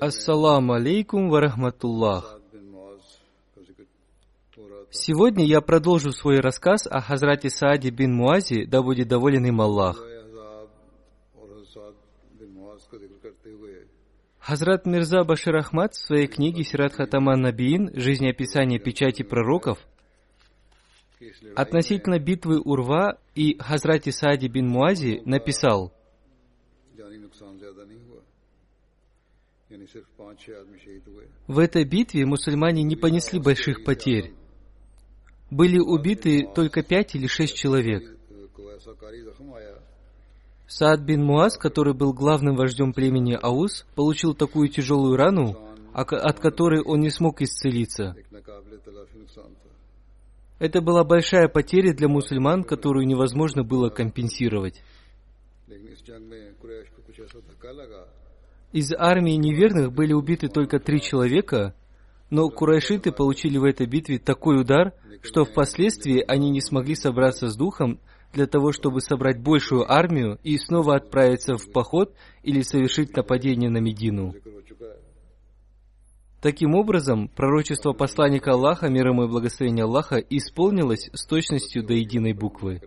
Ассаламу алейкум ва рахматуллах. Сегодня я продолжу свой рассказ о Хазрате Сааде бин Муази, да будет доволен им Аллах. Хазрат Мирза Башир Ахмад в своей книге Сират Хатаман Набиин «Жизнеописание печати пророков» относительно битвы Урва и Хазрате Саади бин Муази написал – В этой битве мусульмане не понесли больших потерь. Были убиты только пять или шесть человек. Саад бин Муаз, который был главным вождем племени Аус, получил такую тяжелую рану, от которой он не смог исцелиться. Это была большая потеря для мусульман, которую невозможно было компенсировать. Из армии неверных были убиты только три человека, но курайшиты получили в этой битве такой удар, что впоследствии они не смогли собраться с духом для того, чтобы собрать большую армию и снова отправиться в поход или совершить нападение на Медину. Таким образом, пророчество посланника Аллаха, мир ему и благословение Аллаха, исполнилось с точностью до единой буквы.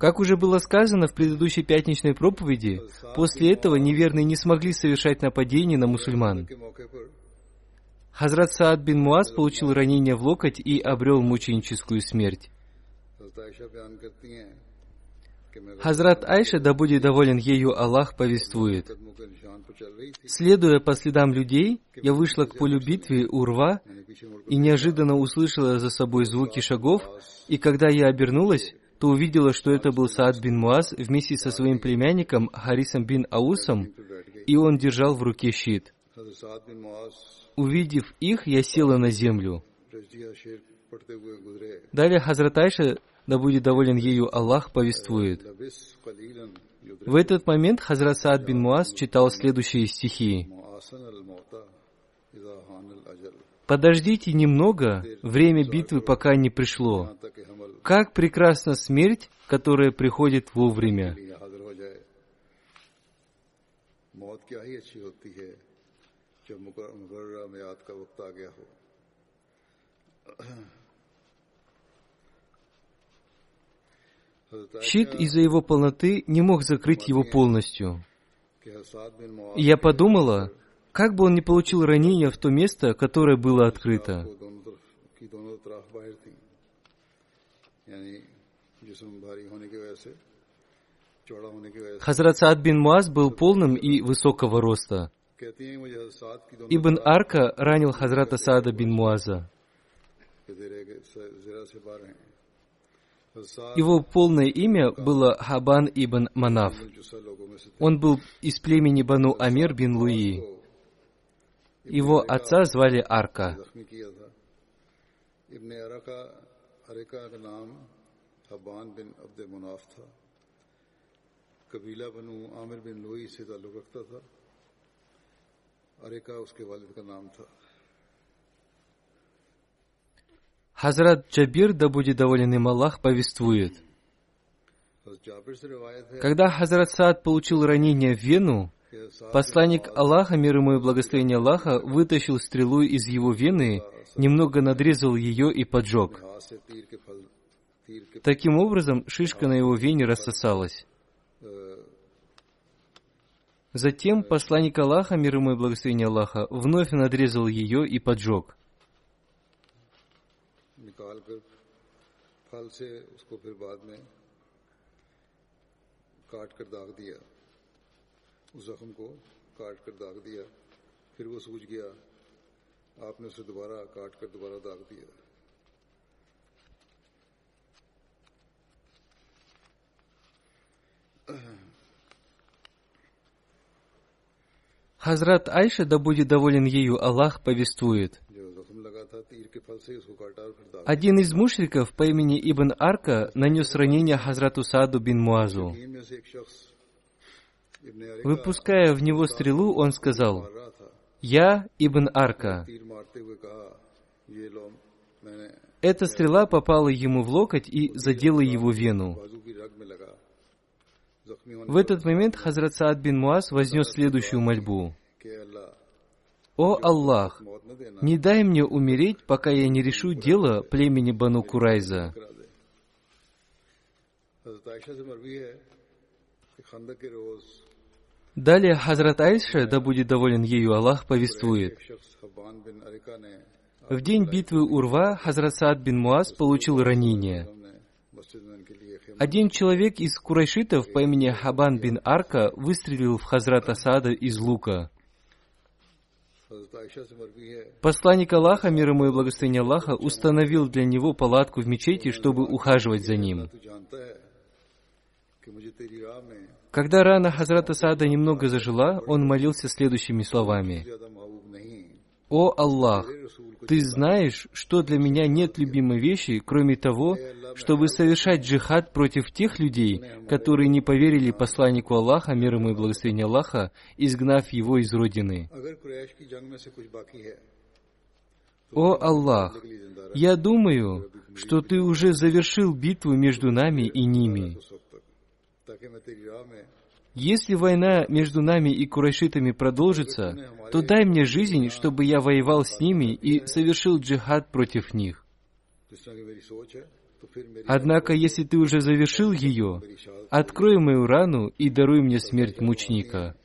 Как уже было сказано в предыдущей пятничной проповеди, после этого неверные не смогли совершать нападение на мусульман. Хазрат Саад бин Муаз получил ранение в локоть и обрел мученическую смерть. Хазрат Айша, да будет доволен ею Аллах, повествует. Следуя по следам людей, я вышла к полю битвы Урва и неожиданно услышала за собой звуки шагов, и когда я обернулась, то увидела, что это был Саад бин Муаз вместе со своим племянником Харисом бин Аусом, и он держал в руке щит. Увидев их, я села на землю. Далее Хазрат Айша, да будет доволен ею Аллах, повествует. В этот момент Хазрат Саад бин Муаз читал следующие стихи. «Подождите немного, время битвы пока не пришло. Как прекрасна смерть, которая приходит вовремя!» Щит из-за его полноты не мог закрыть его полностью. И я подумала, как бы он не получил ранения в то место, которое было открыто. Хазрат Саад бин Муаз был полным и высокого роста. Ибн Арка ранил Хазрата Саада бин Муаза. Его полное имя было Хабан ибн Манаф. Он был из племени Бану Амир бин Луи. Его отца звали Арка. Хазрат Джабир, да будет доволен им Аллах, повествует. Когда Хазрат Саад получил ранение в Вену, посланник Аллаха, мир ему и благословение Аллаха, вытащил стрелу из его вены, немного надрезал ее и поджег. हाथ से तीर के फल तीर के Таким образом, шишка на его вене рассосалась. Затем посланник Аллаха, мир ему и благословение Аллаха, вновь надрезал ее и поджег. निकाल कर फल से उसको फिर बाद में काट कर दाग दिया Хазрат Айша, да будет доволен ею, Аллах повествует. Один из мушриков по имени Ибн Арка нанес ранение Хазрату Саду бин Муазу. Выпуская в него стрелу, он сказал, «Я Ибн Арка». Эта стрела попала ему в локоть и задела его вену. В этот момент Хазрат Саад бин Муаз вознес следующую мольбу. «О Аллах, не дай мне умереть, пока я не решу дело племени Бану Курайза». Далее Хазрат Айша, да будет доволен ею Аллах, повествует. В день битвы Урва Хазрат Саад бин Муаз получил ранение. Один человек из курайшитов по имени Хабан бин Арка выстрелил в Хазрата Саада из лука. Посланник Аллаха, мир ему и благословение Аллаха, установил для него палатку в мечети, чтобы ухаживать за ним. Когда рана Хазрата Сада немного зажила, он молился следующими словами. «О Аллах, Ты знаешь, что для меня нет любимой вещи, кроме того, чтобы совершать джихад против тех людей, которые не поверили посланнику Аллаха, мир ему и благословение Аллаха, изгнав его из родины. О Аллах, я думаю, что Ты уже завершил битву между нами и ними. Если война между нами и курайшитами продолжится, то дай мне жизнь, чтобы я воевал с ними и совершил джихад против них. Однако, если ты уже завершил ее, открой мою рану и даруй мне смерть мученика.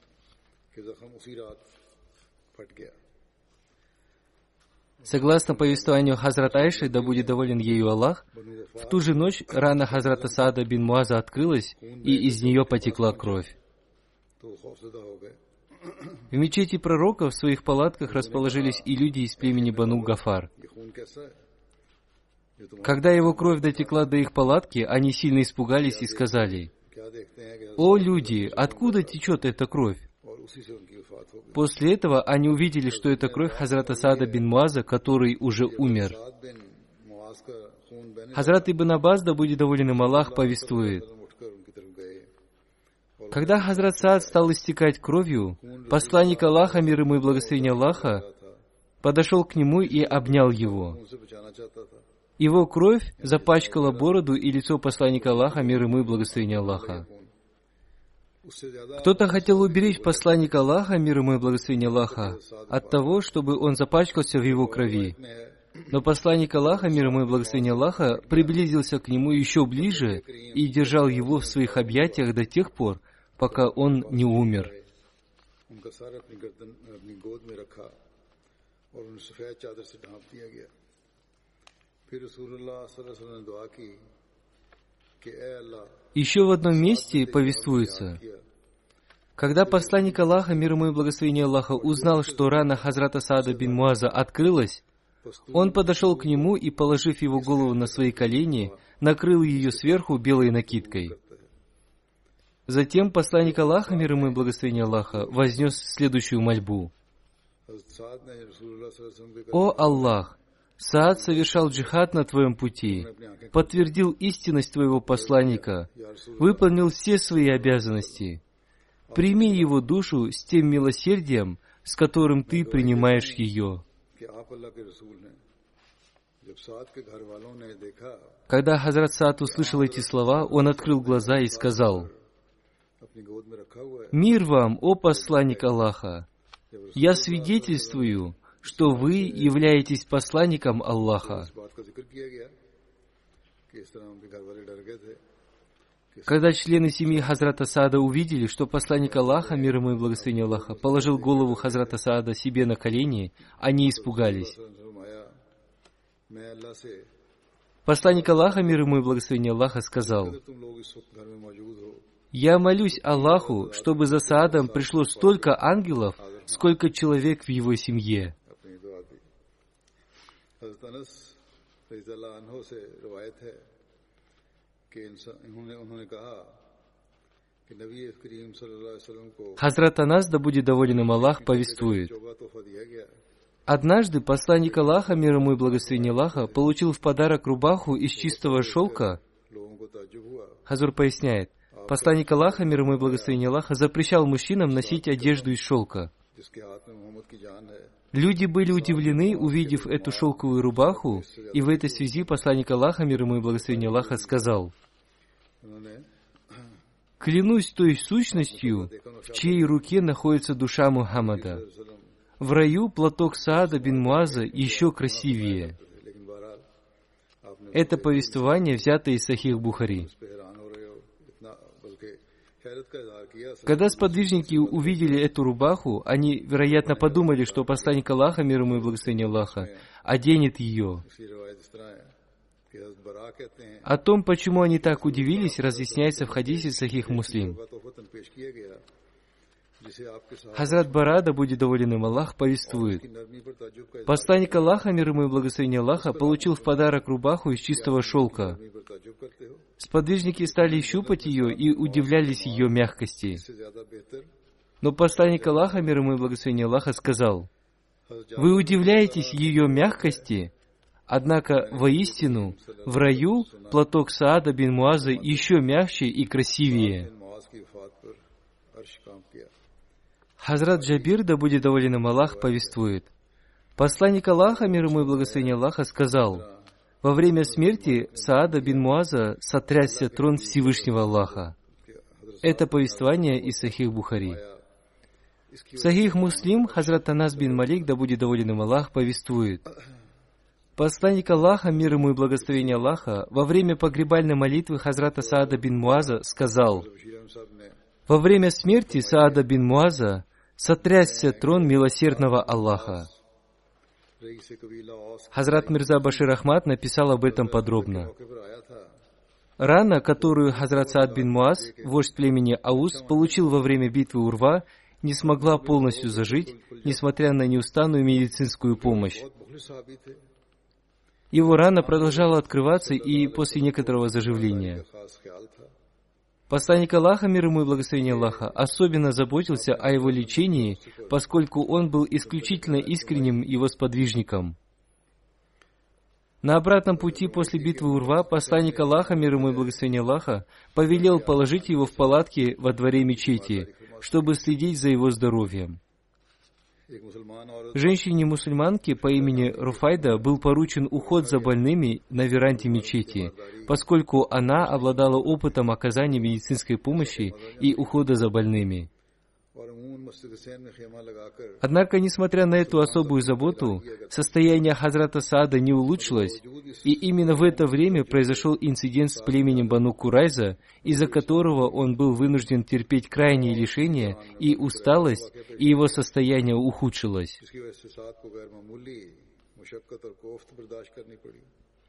Согласно повествованию Хазрат Айши, да будет доволен ею Аллах, в ту же ночь рана Хазрата Саада бин Муаза открылась, и из нее потекла кровь. В мечети пророка в своих палатках расположились и люди из племени Бану Гафар. Когда его кровь дотекла до их палатки, они сильно испугались и сказали, «О, люди, откуда течет эта кровь?» После этого они увидели, что это кровь Хазрата Саада бин Муаза, который уже умер. Хазрат Ибн Аббас, да будет доволен им Аллах, повествует. Когда Хазрат Саад стал истекать кровью, посланник Аллаха, мир ему и благословение Аллаха, подошел к нему и обнял его. Его кровь запачкала бороду и лицо посланника Аллаха, мир ему и благословение Аллаха. Кто-то хотел уберечь посланника Аллаха, мир ему и благословение Аллаха, от того, чтобы он запачкался в его крови. Но посланник Аллаха, мир ему и благословение Аллаха, приблизился к нему еще ближе и держал его в своих объятиях до тех пор, пока он не умер. پھر еще в одном месте повествуется, когда посланник Аллаха, мир ему и благословение Аллаха, узнал, что рана Хазрата Саада бин Муаза открылась, он подошел к нему и, положив его голову на свои колени, накрыл ее сверху белой накидкой. Затем посланник Аллаха, мир ему и благословение Аллаха, вознес следующую мольбу. «О Аллах! Саад совершал джихад на Твоем пути, подтвердил истинность Твоего посланника, выполнил все свои обязанности. Прими его душу с тем милосердием, с которым Ты принимаешь ее». Когда Хазрат Саад услышал эти слова, он открыл глаза и сказал, «Мир вам, о посланник Аллаха! Я свидетельствую, что вы являетесь посланником Аллаха. Когда члены семьи Хазрата Саада увидели, что посланник Аллаха, мир ему и благословение Аллаха, положил голову Хазрата Саада себе на колени, они испугались. Посланник Аллаха, мир ему и благословение Аллаха, сказал, «Я молюсь Аллаху, чтобы за Саадом пришло столько ангелов, сколько человек в его семье». Хазрат Анас, да будет доволен им Аллах, повествует. Однажды посланник Аллаха, мир ему и благословение Аллаха, получил в подарок рубаху из чистого шелка. Хазур поясняет, посланник Аллаха, мир ему и благословение Аллаха, запрещал мужчинам носить одежду из шелка. Люди были удивлены, увидев эту шелковую рубаху, и в этой связи посланник Аллаха, мир ему и благословение Аллаха, сказал, «Клянусь той сущностью, в чьей руке находится душа Мухаммада. В раю платок Саада бин Муаза еще красивее». Это повествование взято из Сахих Бухари. Когда сподвижники увидели эту рубаху, они, вероятно, подумали, что посланник Аллаха, мир ему и благословение Аллаха, оденет ее. О том, почему они так удивились, разъясняется в хадисе Сахих Муслим. Хазрат Барада, будет доволен им Аллах, повествует. Посланник Аллаха, мир ему и благословение Аллаха, получил в подарок рубаху из чистого шелка. Сподвижники стали щупать ее и удивлялись ее мягкости. Но посланник Аллаха, мир ему и благословение Аллаха, сказал, «Вы удивляетесь ее мягкости, однако воистину в раю платок Саада бин Муаза еще мягче и красивее». Хазрат Джабир, да будет доволен им Аллах, повествует. Посланник Аллаха, мир ему и благословение Аллаха, сказал, во время смерти Саада бин Муаза сотрясся трон Всевышнего Аллаха. Это повествование из Сахих Бухари. Сахих Муслим, Хазрат Анас бин Малик, да будет доволен им Аллах, повествует. Посланник Аллаха, мир ему и благословение Аллаха, во время погребальной молитвы Хазрата Саада бин Муаза сказал, во время смерти Саада бин Муаза сотрясся трон милосердного Аллаха. Хазрат Мирза Башир Ахмад написал об этом подробно. Рана, которую Хазрат Саад бин Муаз, вождь племени Аус, получил во время битвы Урва, не смогла полностью зажить, несмотря на неустанную медицинскую помощь. Его рана продолжала открываться и после некоторого заживления. Посланник Аллаха, мир ему и благословение Аллаха, особенно заботился о его лечении, поскольку он был исключительно искренним его сподвижником. На обратном пути после битвы Урва посланник Аллаха, мир ему и благословение Аллаха, повелел положить его в палатке во дворе мечети, чтобы следить за его здоровьем. Женщине-мусульманке по имени Руфайда был поручен уход за больными на веранде мечети, поскольку она обладала опытом оказания медицинской помощи и ухода за больными. Однако, несмотря на эту особую заботу, состояние Хазрата Саада не улучшилось, и именно в это время произошел инцидент с племенем Бану Курайза, из-за которого он был вынужден терпеть крайние лишения и усталость, и его состояние ухудшилось.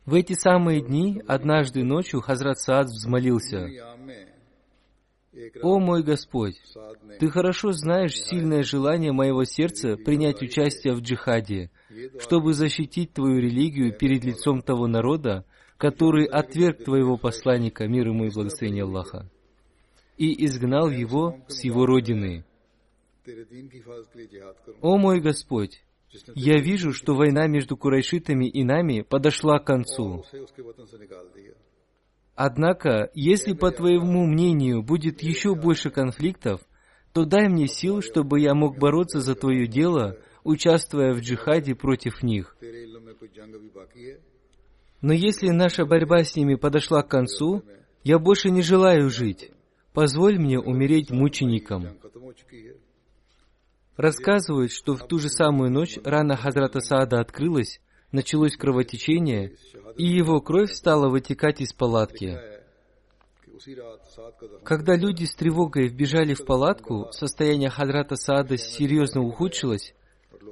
В эти самые дни, однажды ночью, Хазрат Саад взмолился, «О мой Господь, Ты хорошо знаешь сильное желание моего сердца принять участие в джихаде, чтобы защитить Твою религию перед лицом того народа, который отверг Твоего посланника, мир ему и благословение Аллаха, и изгнал его с его родины. О мой Господь, я вижу, что война между курайшитами и нами подошла к концу. Однако, если, по твоему мнению, будет еще больше конфликтов, то дай мне сил, чтобы я мог бороться за твое дело, участвуя в джихаде против них. Но если наша борьба с ними подошла к концу, я больше не желаю жить. Позволь мне умереть мучеником. Рассказывают, что в ту же самую ночь рана Хазрата Саада открылась, началось кровотечение, и его кровь стала вытекать из палатки. Когда люди с тревогой вбежали в палатку, состояние Хазрата Саада серьезно ухудшилось,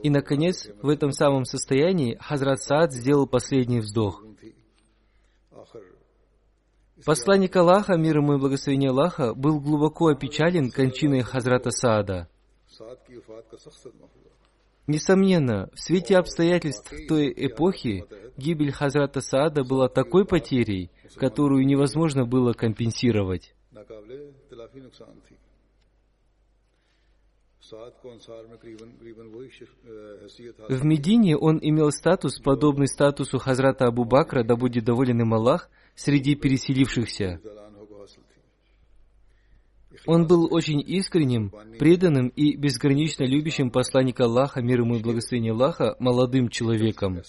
и, наконец, в этом самом состоянии Хазрат Саад сделал последний вздох. Посланник Аллаха, мир ему и благословение Аллаха, был глубоко опечален кончиной Хазрата Саада. Несомненно, в свете обстоятельств той эпохи гибель Хазрата Саада была такой потерей, которую невозможно было компенсировать. В Медине он имел статус, подобный статусу Хазрата Абу Бакра, да будет доволен им Аллах, среди переселившихся – он был очень искренним, преданным и безгранично любящим посланника Аллаха, мир ему и благословение Аллаха, молодым человеком.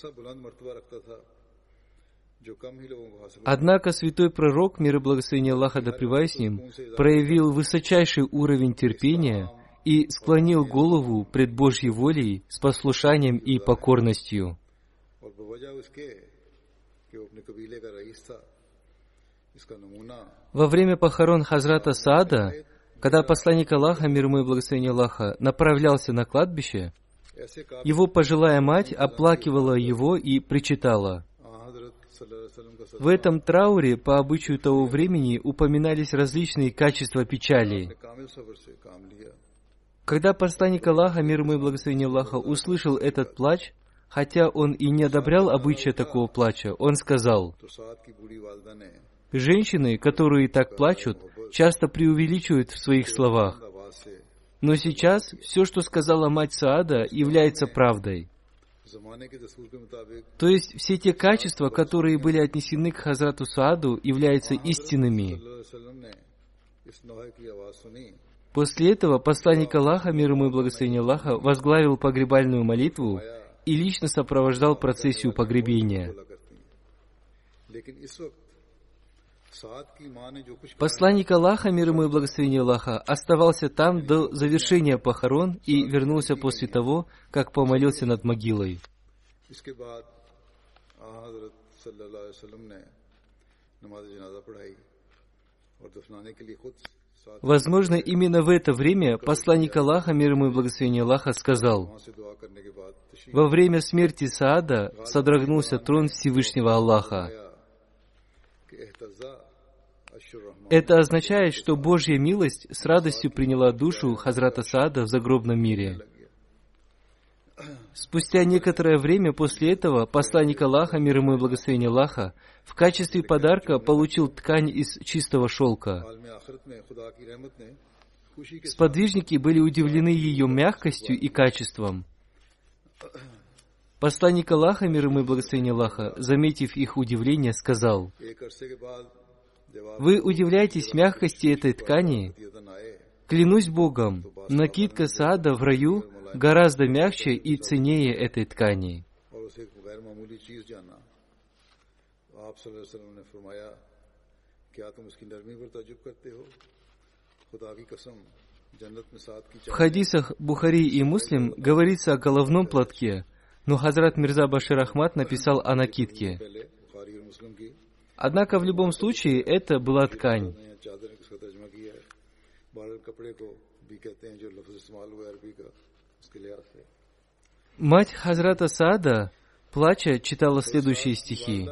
Однако святой пророк, мир и благословение Аллаха да с ним, проявил высочайший уровень терпения и склонил голову пред Божьей волей с послушанием и покорностью. Во время похорон Хазрата Саада, когда посланник Аллаха, мир ему и благословение Аллаха, направлялся на кладбище, его пожилая мать оплакивала его и причитала. В этом трауре, по обычаю того времени, упоминались различные качества печали. Когда посланник Аллаха, мир ему и благословение Аллаха, услышал этот плач, хотя он и не одобрял обычая такого плача, он сказал, Женщины, которые так плачут, часто преувеличивают в своих словах. Но сейчас все, что сказала мать Саада, является правдой. То есть все те качества, которые были отнесены к Хазрату Сааду, являются истинными. После этого посланник Аллаха, мир ему и благословение Аллаха, возглавил погребальную молитву и лично сопровождал процессию погребения. Посланник Аллаха, мир ему и благословение Аллаха, оставался там до завершения похорон и вернулся после того, как помолился над могилой. Возможно, именно в это время посланник Аллаха, мир ему и благословение Аллаха, сказал, «Во время смерти Саада содрогнулся трон Всевышнего Аллаха». Это означает, что Божья милость с радостью приняла душу Хазрата Саада в загробном мире. Спустя некоторое время после этого посланник Аллаха, мир ему и благословение Аллаха, в качестве подарка получил ткань из чистого шелка. Сподвижники были удивлены ее мягкостью и качеством. Посланник Аллаха, мир ему и благословение Аллаха, заметив их удивление, сказал, вы удивляетесь мягкости этой ткани? Клянусь Богом, накидка сада в раю гораздо мягче и ценнее этой ткани. В хадисах Бухари и Муслим говорится о головном платке, но Хазрат Мирза Башир Ахмад написал о накидке. Однако в любом случае это была ткань. Мать Хазрата Сада, плача, читала следующие стихи.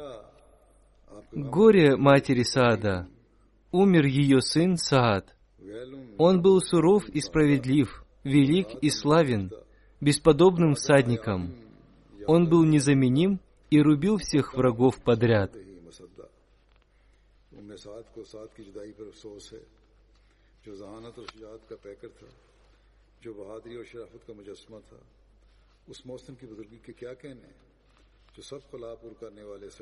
«Горе матери Сада, Умер ее сын Саад. Он был суров и справедлив, велик и славен, бесподобным всадником. Он был незаменим и рубил всех врагов подряд».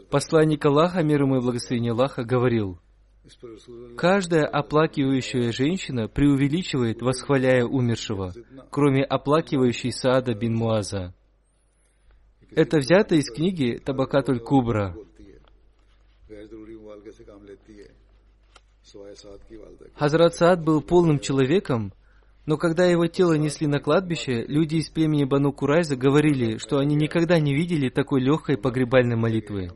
Посланник Аллаха, мир ему и благословение Аллаха, говорил, Каждая оплакивающая женщина преувеличивает, восхваляя умершего, кроме оплакивающей Саада бин Муаза. Это взято из книги Табакатуль Кубра. Хазрат Саад был полным человеком, но когда его тело несли на кладбище, люди из племени Бану Курайза говорили, что они никогда не видели такой легкой погребальной молитвы.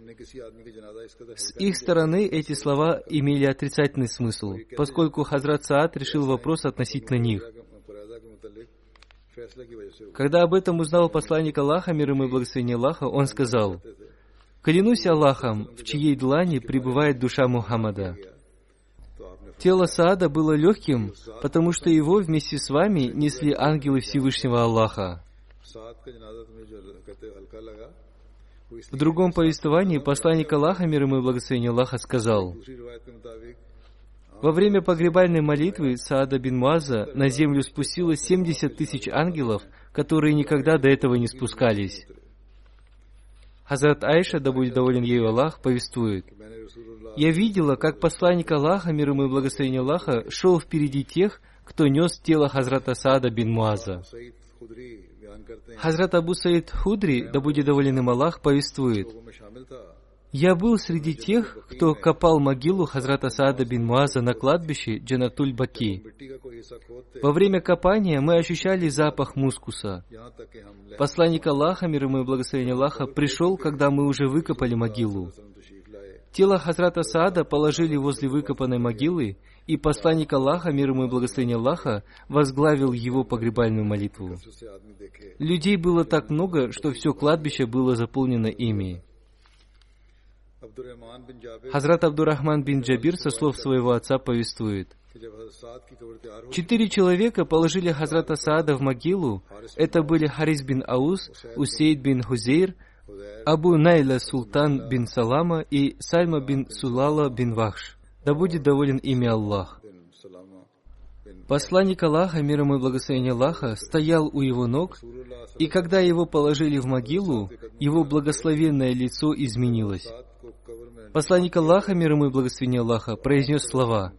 С их стороны эти слова имели отрицательный смысл, поскольку Хазрат Саад решил вопрос относительно них. Когда об этом узнал посланник Аллаха, мир ему и благословение Аллаха, он сказал, Клянусь Аллахом, в чьей длани пребывает душа Мухаммада. Тело Саада было легким, потому что его вместе с вами несли ангелы Всевышнего Аллаха. В другом повествовании посланник Аллаха, мир ему и благословение Аллаха, сказал, во время погребальной молитвы Саада бин Муаза на землю спустилось 70 тысяч ангелов, которые никогда до этого не спускались. Хазрат Айша, да будет доволен ею Аллах, повествует. «Я видела, как посланник Аллаха, мир ему и благословение Аллаха, шел впереди тех, кто нес тело Хазрата Саада бин Муаза. Хазрат Абу Саид Худри, да будет доволен им Аллах, повествует. Я был среди тех, кто копал могилу Хазрата Саада бин Муаза на кладбище Джанатуль-Баки. Во время копания мы ощущали запах мускуса. Посланник Аллаха, мир ему и благословение Аллаха, пришел, когда мы уже выкопали могилу. Тело Хазрата Саада положили возле выкопанной могилы, и посланник Аллаха, мир ему и благословение Аллаха, возглавил его погребальную молитву. Людей было так много, что все кладбище было заполнено ими. Хазрат Абдурахман бин Джабир со слов своего отца повествует. Четыре человека положили Хазрата Саада в могилу. Это были Харис бин Аус, Усейд бин Хузейр, Абу Найла Султан бин Салама и Сальма бин Сулала бин Вахш. Да будет доволен имя Аллах. Посланник Аллаха, миром и благословение Аллаха, стоял у его ног, и когда его положили в могилу, его благословенное лицо изменилось. Посланник Аллаха, мир ему и благословение Аллаха, произнес слова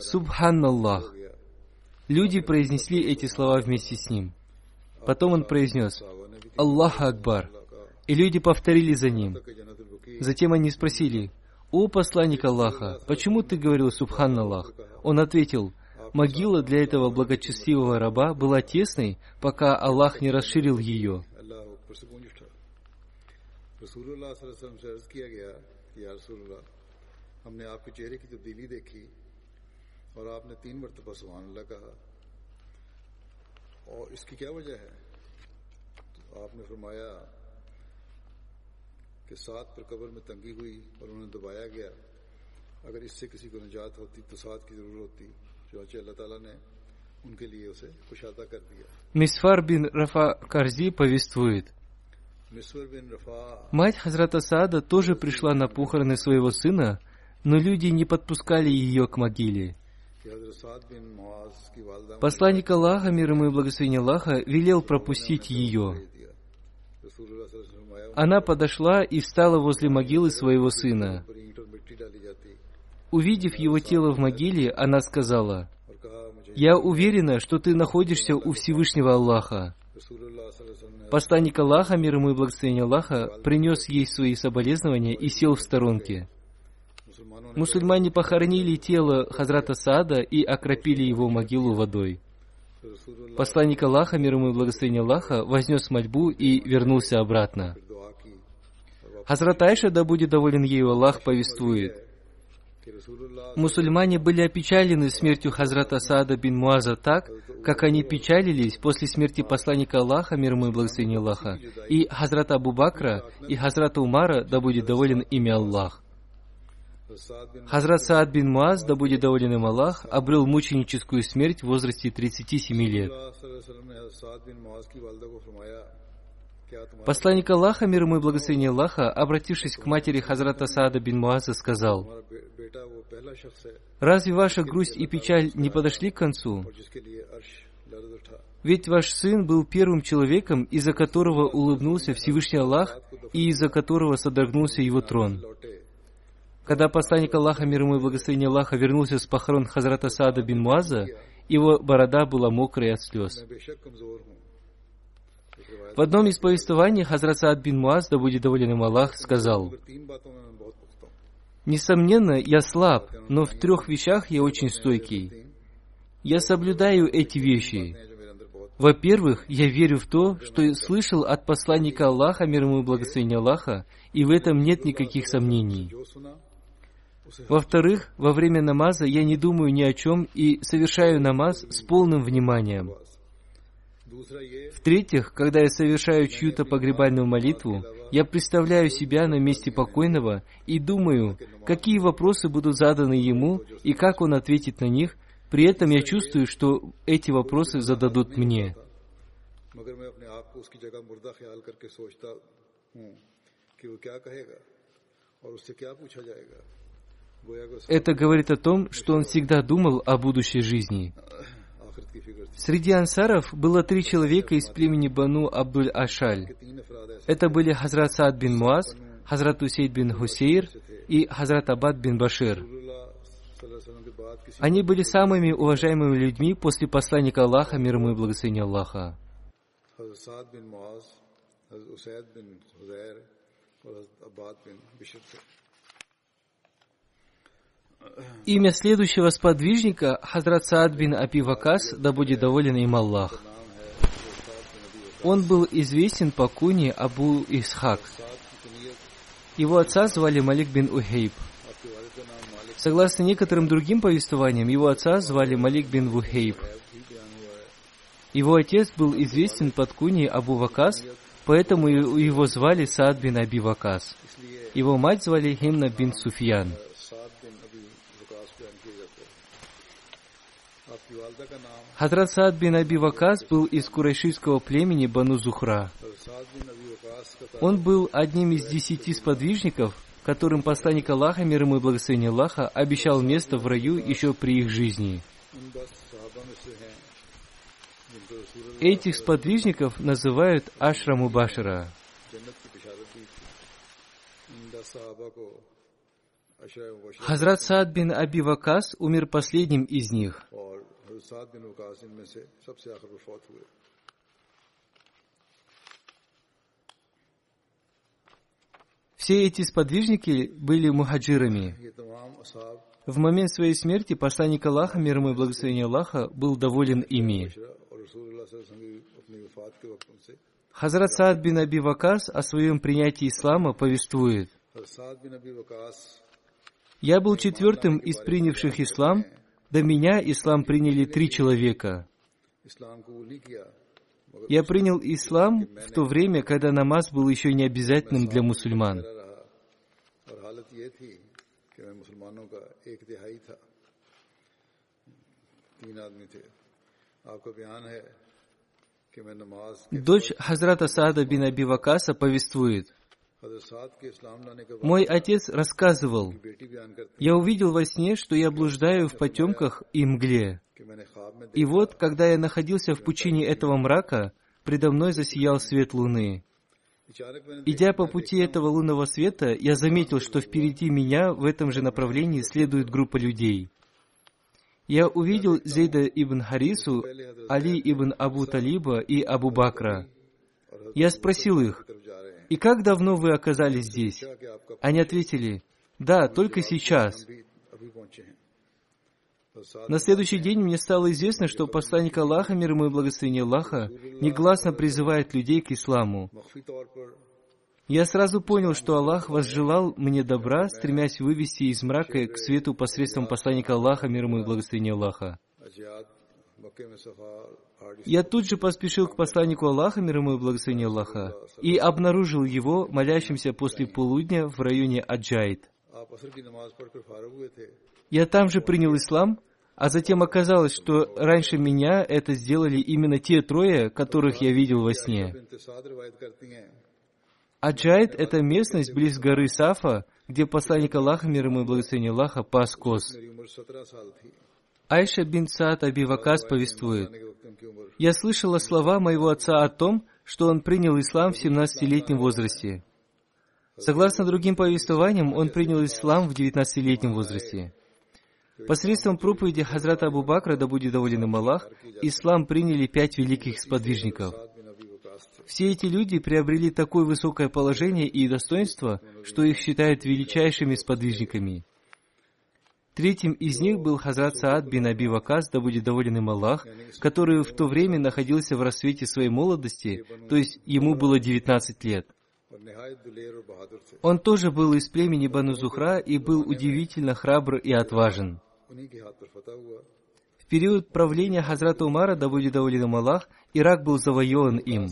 «Субханаллах». Люди произнесли эти слова вместе с ним. Потом он произнес «Аллах Акбар», и люди повторили за ним. Затем они спросили, «О посланник Аллаха, почему ты говорил Субханаллах?» Он ответил, «Могила для этого благочестивого раба была тесной, пока Аллах не расширил ее». अल्लाह ऊपर से गूंज उठा रसूलुल्लाह सल्लल्लाहु अलैहि वसल्लम से अर्ज किया गया कि या रसूलुल्लाह हमने आपके चेहरे की तब्दीली देखी और आपने तीन मरतबा सुबहान अल्लाह कहा और इसकी क्या वजह है तो आपने फरमाया कि सात पर कब्र में तंगी हुई और उन्हें दबाया गया अगर इससे किसी को निजात होती तो सात की जरूरत होती चुनाचे अल्लाह ताला ने उनके लिए उसे कुशादा कर दिया Мисфар бин Рафа Карзи повествует, मिसवर बिन रफा Мать Хазрата Сада тоже пришла на похороны своего сына, но люди не подпускали ее к могиле. Посланник Аллаха, мир ему и благословение Аллаха, велел пропустить ее. Она подошла и встала возле могилы своего сына. Увидев его тело в могиле, она сказала, «Я уверена, что ты находишься у Всевышнего Аллаха». Посланник Аллаха, мир ему и благословение Аллаха, принес ей свои соболезнования и сел в сторонке. Мусульмане похоронили тело Хазрата Саада и окропили его могилу водой. Посланник Аллаха, мир ему и благословение Аллаха, вознес мольбу и вернулся обратно. Хазрат Айша, да будет доволен ею Аллах, повествует. Мусульмане были опечалены смертью Хазрата Саада бин Муаза так, как они печалились после смерти посланника Аллаха, мир ему и благословение Аллаха, и Хазрата Абу Бакра, и Хазрата Умара, да будет доволен ими Аллах. Хазрат Саад бин Муаз, да будет доволен им Аллах, обрел мученическую смерть в возрасте 37 лет. Посланник Аллаха, мир ему и благословение Аллаха, обратившись к матери Хазрата Саада бин Муаза, сказал, «Разве ваша грусть и печаль не подошли к концу? Ведь ваш сын был первым человеком, из-за которого улыбнулся Всевышний Аллах и из-за которого содрогнулся его трон». Когда посланник Аллаха, мир ему и благословение Аллаха, вернулся с похорон Хазрата Саада бин Муаза, его борода была мокрая от слез. В одном из повествований Хазрат Саад бин Муаз, да будет доволен им Аллах, сказал, «Несомненно, я слаб, но в трех вещах я очень стойкий. Я соблюдаю эти вещи. Во-первых, я верю в то, что слышал от посланника Аллаха, мир ему и благословение Аллаха, и в этом нет никаких сомнений. Во-вторых, во время намаза я не думаю ни о чем и совершаю намаз с полным вниманием. В-третьих, когда я совершаю чью-то погребальную молитву, я представляю себя на месте покойного и думаю, какие вопросы будут заданы ему и как он ответит на них, при этом я чувствую, что эти вопросы зададут мне. Это говорит о том, что он всегда думал о будущей жизни. Среди ансаров было три человека из племени Бану Абдуль-Ашаль. Это были Хазрат Саад бин Муаз, Хазрат Усейд бин Хусейр и Хазрат Абад бин Башир. Они были самыми уважаемыми людьми после посланника Аллаха, мир ему и благословения Аллаха. Имя следующего сподвижника Хазрат Саад бин Апи Вакас, да будет доволен им Аллах. Он был известен по куне Абу Исхак. Его отца звали Малик бин Ухейб. Согласно некоторым другим повествованиям, его отца звали Малик бин Вухейб. Его отец был известен под куней Абу Вакас, поэтому его звали Саад бин Аби Вакас. Его мать звали Химна бин Суфьян. Хадрат Саад бин Аби Вакас был из курайшийского племени Бану Зухра. Он был одним из десяти сподвижников, которым посланник Аллаха, мир ему и благословение Аллаха, обещал место в раю еще при их жизни. Этих сподвижников называют Ашраму Башара. Хазрат Саад бин Аби Вакас умер последним из них. Все эти сподвижники были мухаджирами. В момент своей смерти посланник Аллаха, мир ему и благословение Аллаха, был доволен ими. Хазрат Саад бин Аби Вакас о своем принятии ислама повествует. Я был четвертым из принявших ислам, до меня ислам приняли три человека. Я принял ислам в то время, когда намаз был еще не обязательным для мусульман. Дочь Хазрата Саада бин Аби Вакаса повествует, мой отец рассказывал, я увидел во сне, что я блуждаю в потемках и мгле. И вот, когда я находился в пучине этого мрака, предо мной засиял свет луны. Идя по пути этого лунного света, я заметил, что впереди меня в этом же направлении следует группа людей. Я увидел Зейда ибн Харису, Али ибн Абу Талиба и Абу Бакра. Я спросил их, «И как давно вы оказались здесь?» Они ответили, «Да, только сейчас». На следующий день мне стало известно, что посланник Аллаха, мир ему и благословение Аллаха, негласно призывает людей к исламу. Я сразу понял, что Аллах возжелал мне добра, стремясь вывести из мрака к свету посредством посланника Аллаха, мир ему и благословение Аллаха. Я тут же поспешил к посланнику Аллаха, мир ему и благословение Аллаха, и обнаружил его молящимся после полудня в районе Аджайд. Я там же принял ислам, а затем оказалось, что раньше меня это сделали именно те трое, которых я видел во сне. Аджайд — это местность близ горы Сафа, где посланник Аллаха, мир ему и благословение Аллаха, пас коз. Айша бин Саад Аби Вакас повествует, «Я слышала слова моего отца о том, что он принял ислам в 17-летнем возрасте. Согласно другим повествованиям, он принял ислам в 19-летнем возрасте. Посредством проповеди Хазрата Абу Бакра, да будет доволен им Аллах, ислам приняли пять великих сподвижников. Все эти люди приобрели такое высокое положение и достоинство, что их считают величайшими сподвижниками. Третьим из них был Хазрат Саад бин Аби Вакас, да будет доволен им Аллах, который в то время находился в рассвете своей молодости, то есть ему было 19 лет. Он тоже был из племени Бану Зухра и был удивительно храбр и отважен. В период правления Хазрата Умара, да будет доволен им Аллах, Ирак был завоеван им.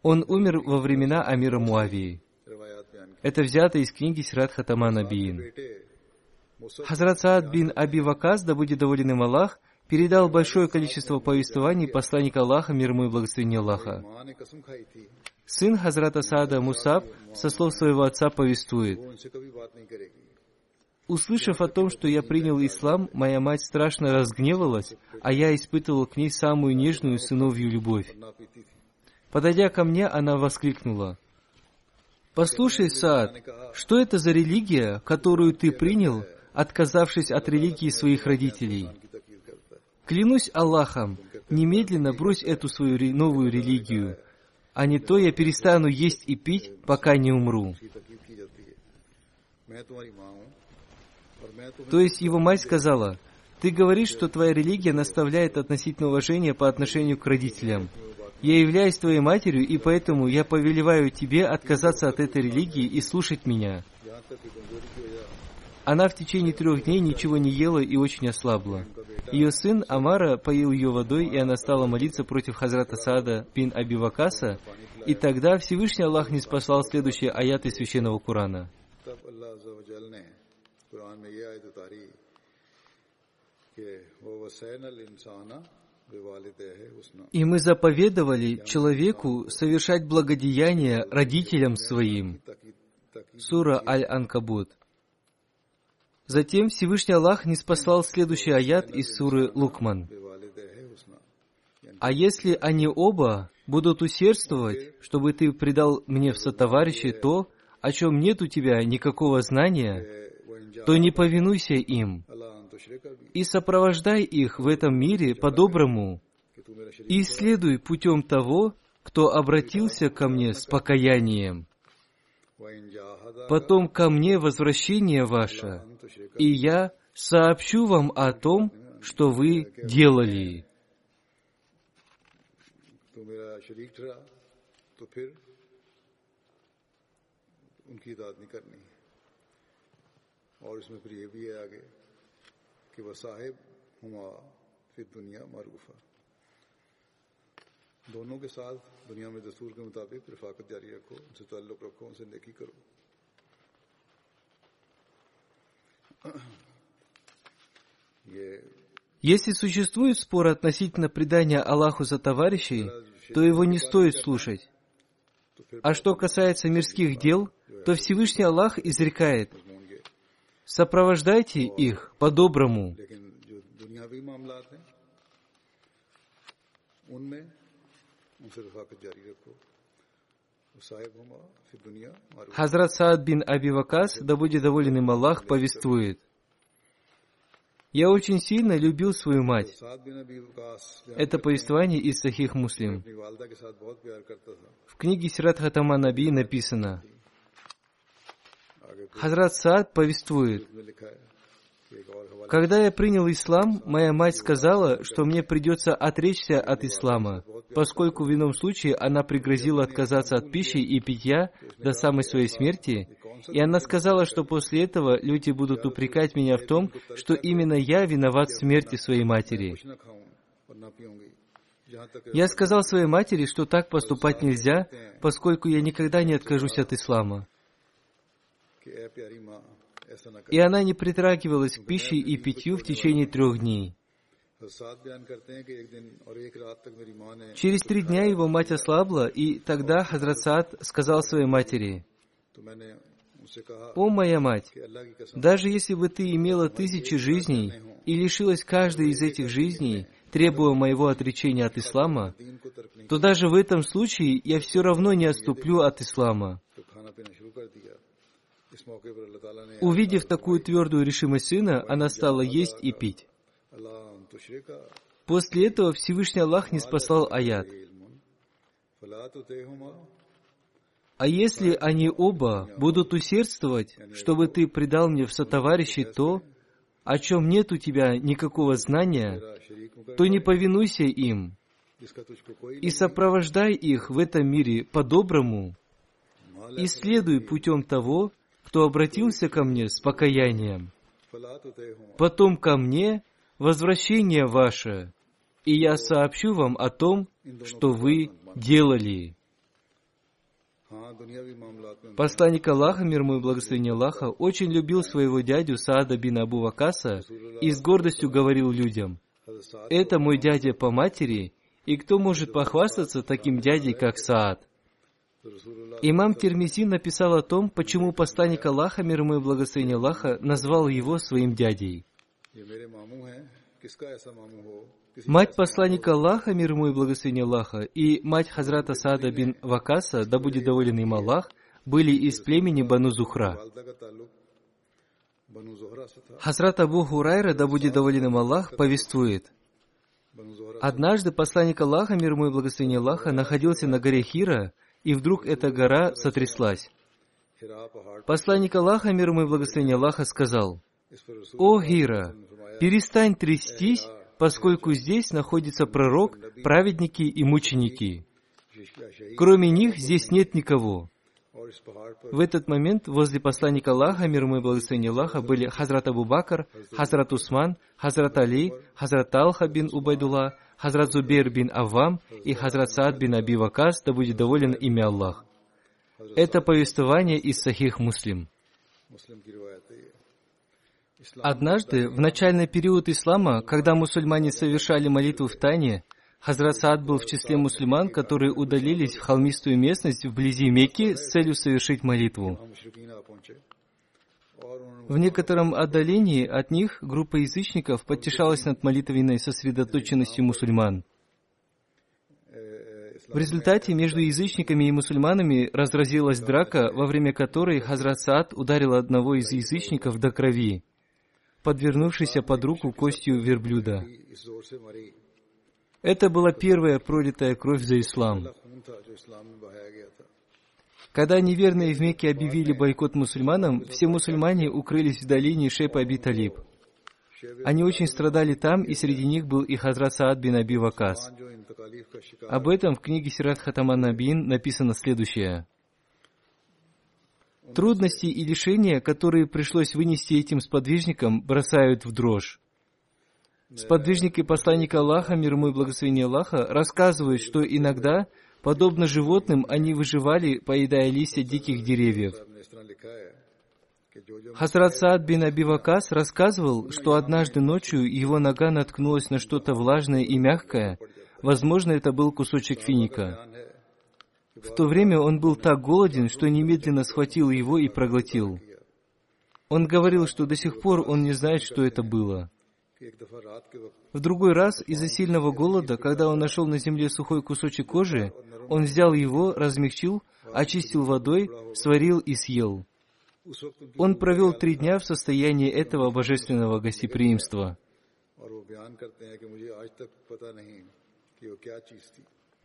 Он умер во времена Амира Муавии. Это взято из книги Сират Хатама Набиин. Хазрат Саад бин Аби Вакас, да будет доволен им Аллах, передал большое количество повествований посланника Аллаха, мир ему и благословение Аллаха. Сын Хазрата Саада Мусаб со слов своего отца повествует, Услышав о том, что я принял ислам, моя мать страшно разгневалась, а я испытывал к ней самую нежную сыновью любовь. Подойдя ко мне, она воскликнула, «Послушай, Саад, что это за религия, которую ты принял, отказавшись от религии своих родителей. Клянусь Аллахом, немедленно брось эту свою новую религию, а не то я перестану есть и пить, пока не умру. То есть его мать сказала, ты говоришь, что твоя религия наставляет относительно уважения по отношению к родителям. Я являюсь твоей матерью, и поэтому я повелеваю тебе отказаться от этой религии и слушать меня. Она в течение трех дней ничего не ела и очень ослабла. Ее сын Амара поил ее водой, и она стала молиться против Хазрата Саада бин Абивакаса, и тогда Всевышний Аллах не спасал следующие аяты Священного Корана. И мы заповедовали человеку совершать благодеяние родителям своим. Сура Аль-Анкабут. Затем Всевышний Аллах не спасал следующий аят из суры Лукман. А если они оба будут усердствовать, чтобы ты предал мне в сотоварищи то, о чем нет у тебя никакого знания, то не повинуйся им и сопровождай их в этом мире по-доброму и следуй путем того, кто обратился ко мне с покаянием. Потом ко мне возвращение ваше, и я сообщу вам о том, что вы делали. और इसमें फिर ये भी है आगे कि वह साहिब हुआ फिर दुनिया मरूफा दोनों के साथ दुनिया में दस्तूर के मुताबिक रफाकत जारी रखो उनसे ताल्लुक रखो उनसे नेकी करो Если существует спор относительно предания Аллаху за товарищей, то его не стоит слушать. А что касается мирских дел, то Всевышний Аллах изрекает, сопровождайте их по-доброму. Хазрат Саад бин Аби Вакас, да будет доволен им Аллах, повествует. Я очень сильно любил свою мать. Это повествование из Сахих Муслим. В книге Сират Хатама Наби написано, Хазрат Саад повествует, когда я принял ислам, моя мать сказала, что мне придется отречься от ислама, поскольку в ином случае она пригрозила отказаться от пищи и питья до самой своей смерти, и она сказала, что после этого люди будут упрекать меня в том, что именно я виноват в смерти своей матери. Я сказал своей матери, что так поступать нельзя, поскольку я никогда не откажусь от ислама. И она не притрагивалась к пище и питью в течение трех дней. Через три дня его мать ослабла, и тогда Хазрат Саад сказал своей матери, «О моя мать, даже если бы ты имела тысячи жизней и лишилась каждой из этих жизней, требуя моего отречения от ислама, то даже в этом случае я все равно не отступлю от ислама». Увидев такую твердую решимость сына, она стала есть и пить. После этого Всевышний Аллах не спасал аят. А если они оба будут усердствовать, чтобы ты предал мне в сотоварищи то, о чем нет у тебя никакого знания, то не повинуйся им и сопровождай их в этом мире по-доброму и следуй путем того, кто обратился ко мне с покаянием. Потом ко мне возвращение ваше, и я сообщу вам о том, что вы делали. Посланник Аллаха, мир ему и благословение Аллаха, очень любил своего дядю Саада бин Абу Вакаса и с гордостью говорил людям, «Это мой дядя по матери, и кто может похвастаться таким дядей, как Саад?» Имам Термизи написал о том, почему посланник Аллаха, мир ему и благословение Аллаха, назвал его своим дядей. Мать посланника Аллаха, мир ему и благословение Аллаха, и мать Хазрата Сада бин Вакаса, да будет доволен им Аллах, были из племени Бану Зухра. Хазрат Абу Хурайра, да будет доволен им Аллах, повествует. Однажды посланник Аллаха, мир ему и благословение Аллаха, находился на горе Хира, и вдруг эта гора сотряслась. Посланник Аллаха, мир ему и благословение Аллаха, сказал, «О Хира, перестань трястись поскольку здесь находится пророк, праведники и мученики. Кроме них здесь нет никого. В этот момент возле посланника Аллаха, мир ему и благословение Аллаха, были Хазрат Абу Бакр, Хазрат Усман, Хазрат Али, Хазрат Алха бин Убайдулла, Хазрат Зубейр бин Аввам и Хазрат Саад бин Аби Вакас, да будет доволен имя Аллах. Это повествование из Сахих Муслим. Однажды, в начальный период ислама, когда мусульмане совершали молитву в тайне, Хазрат Саад был в числе мусульман, которые удалились в холмистую местность вблизи Мекки с целью совершить молитву. В некотором отдалении от них группа язычников потешалась над молитвенной сосредоточенностью мусульман. В результате между язычниками и мусульманами разразилась драка, во время которой Хазрат Саад ударил одного из язычников до крови подвернувшийся под руку костью верблюда. Это была первая пролитая кровь за ислам. Когда неверные в Мекке объявили бойкот мусульманам, все мусульмане укрылись в долине Шейпа Аби Талиб. Они очень страдали там, и среди них был и Хазрат Саад бин Аби Вакас. Об этом в книге Сират Хатаман Набин написано следующее – Трудности и лишения, которые пришлось вынести этим сподвижникам, бросают в дрожь. Сподвижники посланника Аллаха, мир ему и благословение Аллаха, рассказывают, что иногда, подобно животным, они выживали, поедая листья диких деревьев. Хазрат Саад бин Аби Вакас рассказывал, что однажды ночью его нога наткнулась на что-то влажное и мягкое. Возможно, это был кусочек финика. В то время он был так голоден, что немедленно схватил его и проглотил. Он говорил, что до сих пор он не знает, что это было. В другой раз, из-за сильного голода, когда он нашел на земле сухой кусочек кожи, он взял его, размягчил, очистил водой, сварил и съел. Он провел три дня в состоянии этого божественного гостеприимства.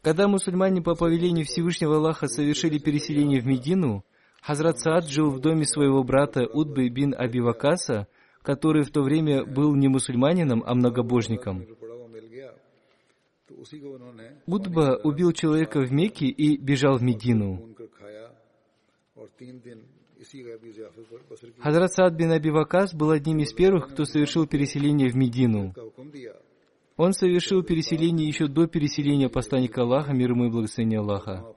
Когда мусульмане по повелению Всевышнего Аллаха совершили переселение в Медину, Хазрат Саад жил в доме своего брата Удбы бин Аби Вакаса, который в то время был не мусульманином, а многобожником. Удба убил человека в Мекке и бежал в Медину. Хазрат Саад бин Аби был одним из первых, кто совершил переселение в Медину. Он совершил переселение еще до переселения посланника Аллаха, мир ему и благословения Аллаха.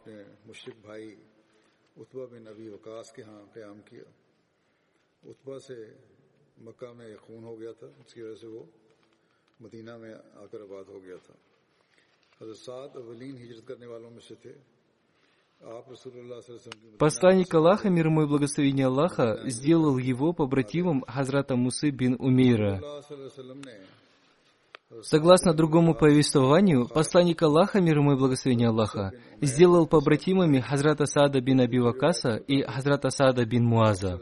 मक्का में खून हो गया था उसकी वजह से वो मदीना में आकर आबाद हो गया था हजरत साद अवलीन हिजरत करने वालों में से थे Посланник Аллаха, мир ему и благословение Аллаха, сделал его побратимом Хазрата Мусы бин Умейра. Согласно другому повествованию, посланник Аллаха, мир ему и благословение Аллаха, сделал побратимами Хазрата Саада бин Аби Вакаса и Хазрата Саада бин Муаза.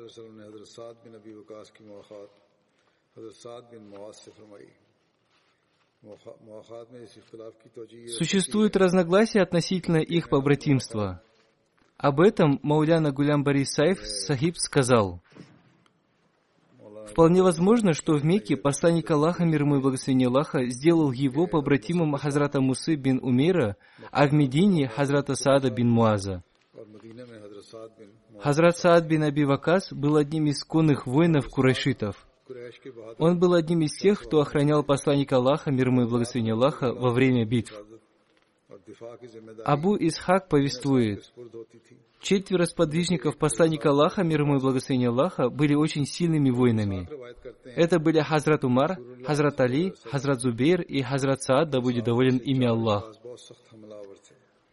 Существуют разногласия относительно их побратимства. Об этом Мауляна Гулям Борисаев Сахиб сказал, Вполне возможно, что в Мекке посланник Аллаха, мир ему и благословение Аллаха, сделал его побратимом Хазрата Мусы бин Умейра, а в Медине Хазрата Саада бин Муаза. Хазрат Саад бин Аби Вакас был одним из конных воинов курайшитов. Он был одним из тех, кто охранял посланника Аллаха, мир ему и благословение Аллаха, во время битв. Абу Исхак повествует, четверо сподвижников посланника Аллаха, мир ему и благословение Аллаха, были очень сильными воинами. Это были Хазрат Умар, Хазрат Али, Хазрат Зубейр и Хазрат Саад, да будет доволен имя Аллах.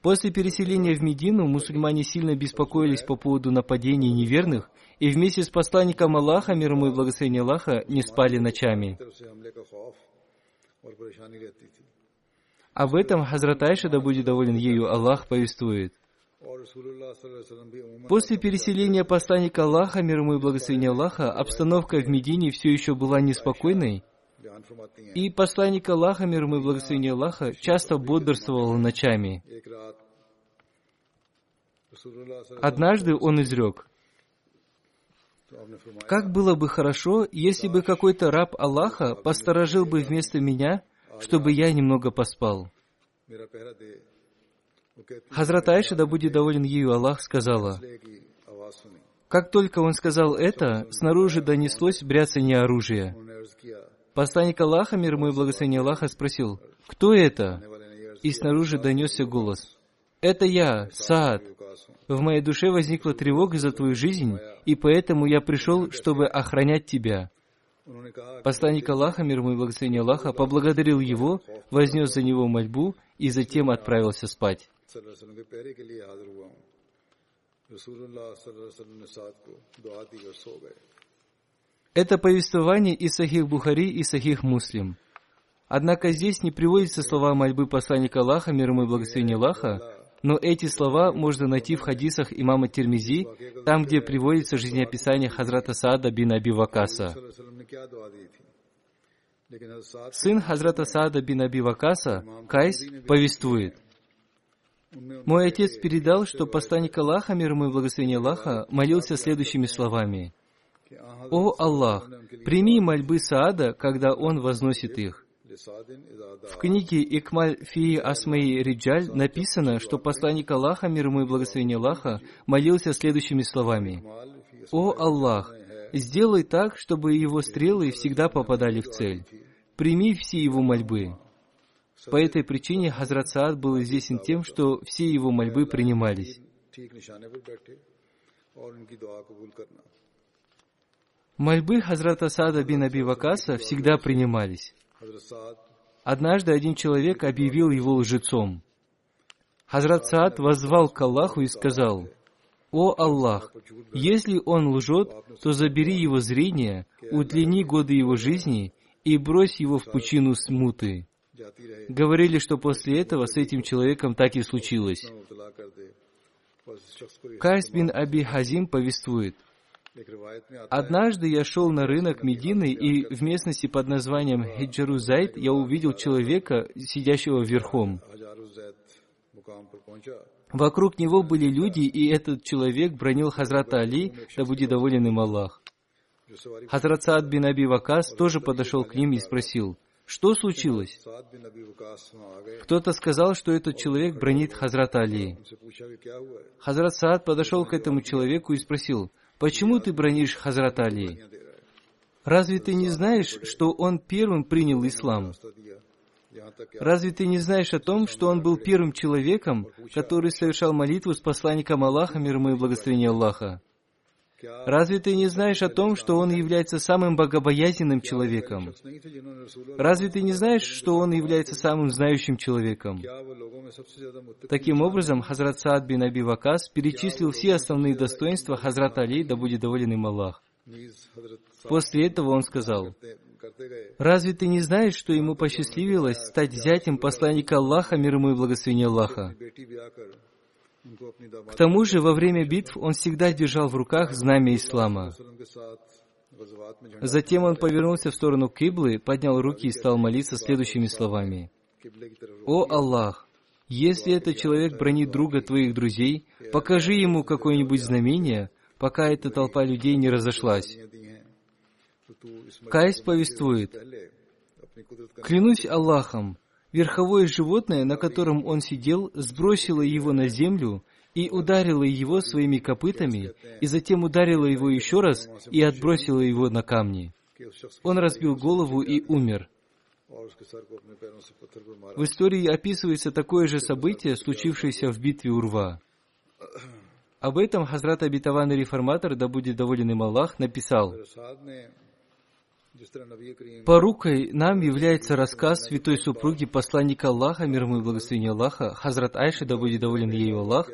После переселения в Медину мусульмане сильно беспокоились по поводу нападений неверных, и вместе с посланником Аллаха, мир ему и благословение Аллаха, не спали ночами. Об этом Хазрат Айша, да будет доволен ею Аллах, повествует. После переселения посланника Аллаха, мир ему и благословение Аллаха, обстановка в Медине все еще была неспокойной, и посланник Аллаха, мир ему и благословение Аллаха, часто бодрствовал ночами. Однажды он изрек, «Как было бы хорошо, если бы какой-то раб Аллаха посторожил бы вместо меня, чтобы я немного поспал». Хазрат Айша, да будет доволен ею Аллах, сказала, как только он сказал это, снаружи донеслось бряцание оружия. Посланник Аллаха, мир ему и благословение Аллаха, спросил, «Кто это?» И снаружи донесся голос, «Это я, Саад. В моей душе возникла тревога за твою жизнь, и поэтому я пришел, чтобы охранять тебя». Посланник Аллаха, мир ему и благословение Аллаха, поблагодарил его, вознес за него мольбу и затем отправился спать. Это повествование из Сахих Бухари и Сахих Муслим. Однако здесь не приводятся слова мольбы посланника Аллаха, мир ему и благословения Аллаха, но эти слова можно найти в хадисах имама Термизи, там, где приводится жизнеописание Хазрата Саада бин Аби Вакаса. Сын Хазрата Саада бин Аби Вакаса, Кайс, повествует, мой отец передал, что посланник Аллаха, мир ему и благословение Аллаха, молился следующими словами. «О Аллах, прими мольбы Саада, когда он возносит их». В книге Икмаль Фи Асмаи Риджаль написано, что посланник Аллаха, мир ему и благословение Аллаха, молился следующими словами. «О Аллах, сделай так, чтобы его стрелы всегда попадали в цель. Прими все его мольбы». По этой причине Хазрат Саад был известен тем, что все его мольбы принимались. Мольбы Хазрата Сада бин Аби Вакаса всегда принимались. Однажды один человек объявил его лжецом. Хазрат Саад воззвал к Аллаху и сказал, «О Аллах, если он лжет, то забери его зрение, удлини годы его жизни и брось его в пучину смуты». Говорили, что после этого с этим человеком так и случилось. Кайс бин Аби Хазим повествует, Однажды я шел на рынок Медины, и в местности под названием Хиджару Зайд я увидел человека, сидящего верхом. Вокруг него были люди, и этот человек бронил Хазрата Али, да будет доволен им Аллах. Хазрат Саад бин Аби Вакас тоже подошел к ним и спросил, что случилось? Кто-то сказал, что этот человек бронит Хазрата Али. Хазрат Саад подошел к этому человеку и спросил, почему ты бронишь Хазрата Али? Разве ты не знаешь, что он первым принял ислам? Разве ты не знаешь о том, что он был первым человеком, который совершал молитву с посланником Аллаха, мир ему и благословение Аллаха? Разве ты не знаешь о том, что он является самым богобоязненным человеком? Разве ты не знаешь, что он является самым знающим человеком? Таким образом, Хазрат Саад бин Аби Вакас перечислил все основные достоинства Хазрата Али, да будет доволен им Аллах. После этого он сказал, «Разве ты не знаешь, что ему посчастливилось стать зятем посланника Аллаха, мир ему и благословение Аллаха? К тому же, во время битв он всегда держал в руках знамя ислама. Затем он повернулся в сторону Киблы, поднял руки и стал молиться следующими словами. «О Аллах, если этот человек бронит друга твоих друзей, покажи ему какое-нибудь знамение, пока эта толпа людей не разошлась». Кайс повествует, «Клянусь Аллахом, Верховое животное, на котором он сидел, сбросило его на землю и ударило его своими копытами, и затем ударило его еще раз и отбросило его на камни. Он разбил голову и умер. В истории описывается такое же событие, случившееся в битве Урва. Об этом Хазрат Абитаван Реформатор, да будет доволен им Аллах, написал, Порукой нам является рассказ святой супруги посланника Аллаха, мир ему и благословение Аллаха, Хазрат Айши, да будет доволен ею Аллах,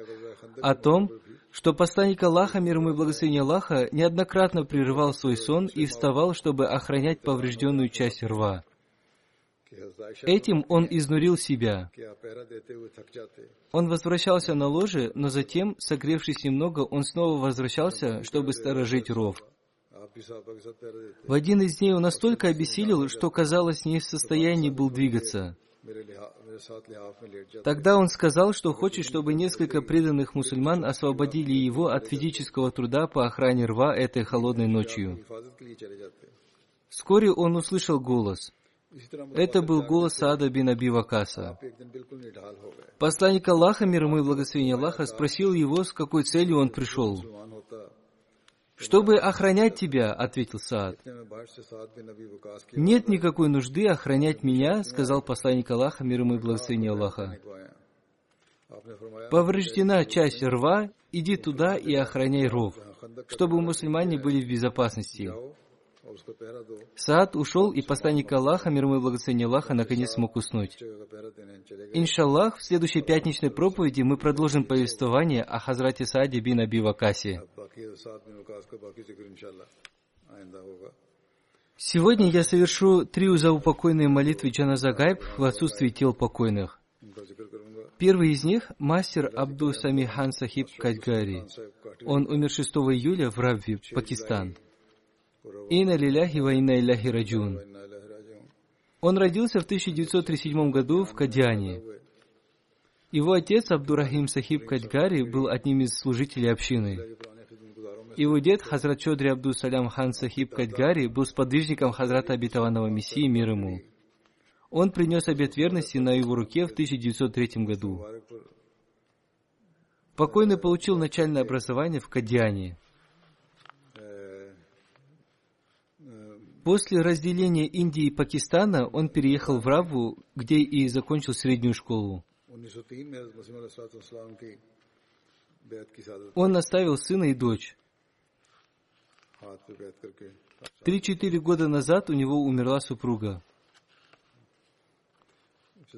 о том, что посланник Аллаха, мир ему и благословение Аллаха, неоднократно прерывал свой сон и вставал, чтобы охранять поврежденную часть рва. Этим он изнурил себя. Он возвращался на ложе, но затем, согревшись немного, он снова возвращался, чтобы сторожить ров. В один из дней он настолько обессилел, что, казалось, не в состоянии был двигаться. Тогда он сказал, что хочет, чтобы несколько преданных мусульман освободили его от физического труда по охране рва этой холодной ночью. Вскоре он услышал голос. Это был голос Саада бин Аби Вакаса. Посланник Аллаха, мир ему и благословение Аллаха, спросил его, с какой целью он пришел. «Чтобы охранять тебя», — ответил Саад. «Нет никакой нужды охранять меня», — сказал посланник Аллаха, мир ему и благословение Аллаха. «Повреждена часть рва, иди туда и охраняй ров, чтобы мусульмане были в безопасности». Саад ушел, и посланник Аллаха, мир ему и благословение Аллаха, наконец смог уснуть. Иншаллах, в следующей пятничной проповеди мы продолжим повествование о Хазрате Сааде бин Аби Вакасе. Сегодня я совершу три узаупокойные молитвы Джаназа Гайб в отсутствии тел покойных. Первый из них – мастер Абдул Самихан Сахиб Кадгари. Он умер 6 июля в Равви, Пакистан. Инна лиляхи ва инна иляхи раджун. Он родился в 1937 году в Кадьяне. Его отец Абдурахим Сахиб Кадьгари был одним из служителей общины. Его дед Хазрат Чодри Абдул Салям Хан Сахиб Кадьгари был сподвижником Хазрата Обетованного Мессии мир ему. Он принес обет верности на его руке в 1903 году. Покойный получил начальное образование в Кадьяне. После разделения Индии и Пакистана он переехал в Раву, где и закончил среднюю школу. Он оставил сына и дочь. Три-четыре года назад у него умерла супруга. В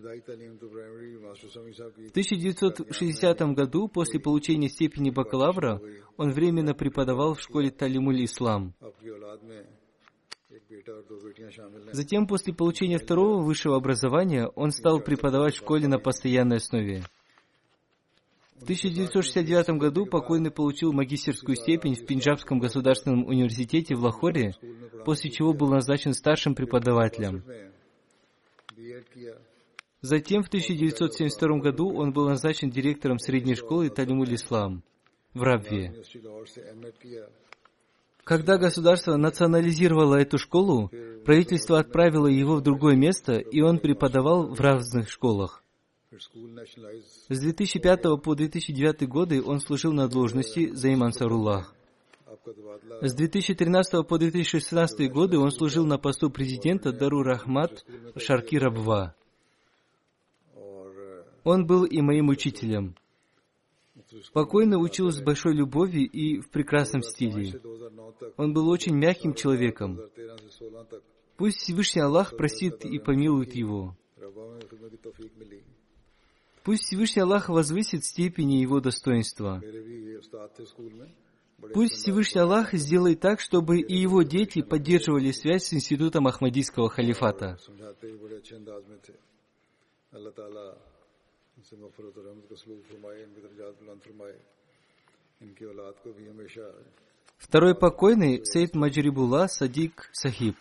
1960 году, после получения степени бакалавра, он временно преподавал в школе Талимуль Ислам. Затем, после получения второго высшего образования, он стал преподавать в школе на постоянной основе. В 1969 году покойный получил магистерскую степень в Пенджабском государственном университете в Лахоре, после чего был назначен старшим преподавателем. Затем в 1972 году он был назначен директором средней школы Талимуль Ислам в Рабве. Когда государство национализировало эту школу, правительство отправило его в другое место, и он преподавал в разных школах. С 2005 по 2009 годы он служил на должности Займан Саруллах. С 2013 по 2016 годы он служил на посту президента Дару Рахмат Шарки Рабва. Он был и моим учителем. Покойный учил с большой любовью и в прекрасном стиле. Он был очень мягким человеком. Пусть Всевышний Аллах простит и помилует его. Пусть Всевышний Аллах возвысит степени его достоинства. Пусть Всевышний Аллах сделает так, чтобы и его дети поддерживали связь с институтом Ахмадийского халифата. Второй покойный Сейд Маджрибула Садик Сахиб.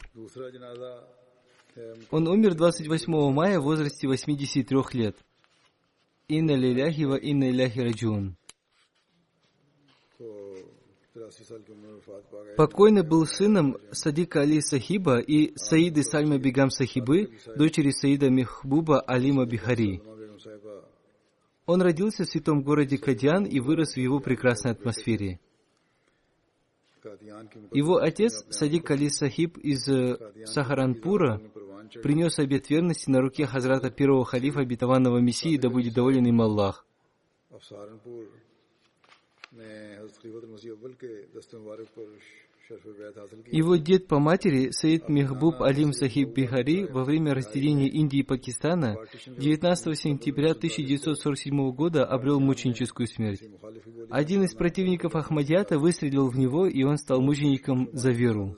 Он умер 28 мая в возрасте 83 лет. Инна лиляхи ва инна иляхи раджун. Покойный был сыном Садика Али Сахиба и Саиды Сальма Бигам Сахибы, дочери Саида Мехбуба Алима Бихари. Он родился в святом городе Кадьян и вырос в его прекрасной атмосфере. Его отец, Садик Али Сахиб из э, Сахаранпура, принес обет верности на руке Хазрата первого халифа обетованного Мессии, да будет доволен им Аллах. Его дед по матери, Саид Мехбуб Алим Сахиб Бихари, во время разделения Индии и Пакистана 19 сентября 1947 года обрел мученическую смерть. Один из противников Ахмадията выстрелил в него, и он стал мучеником за веру.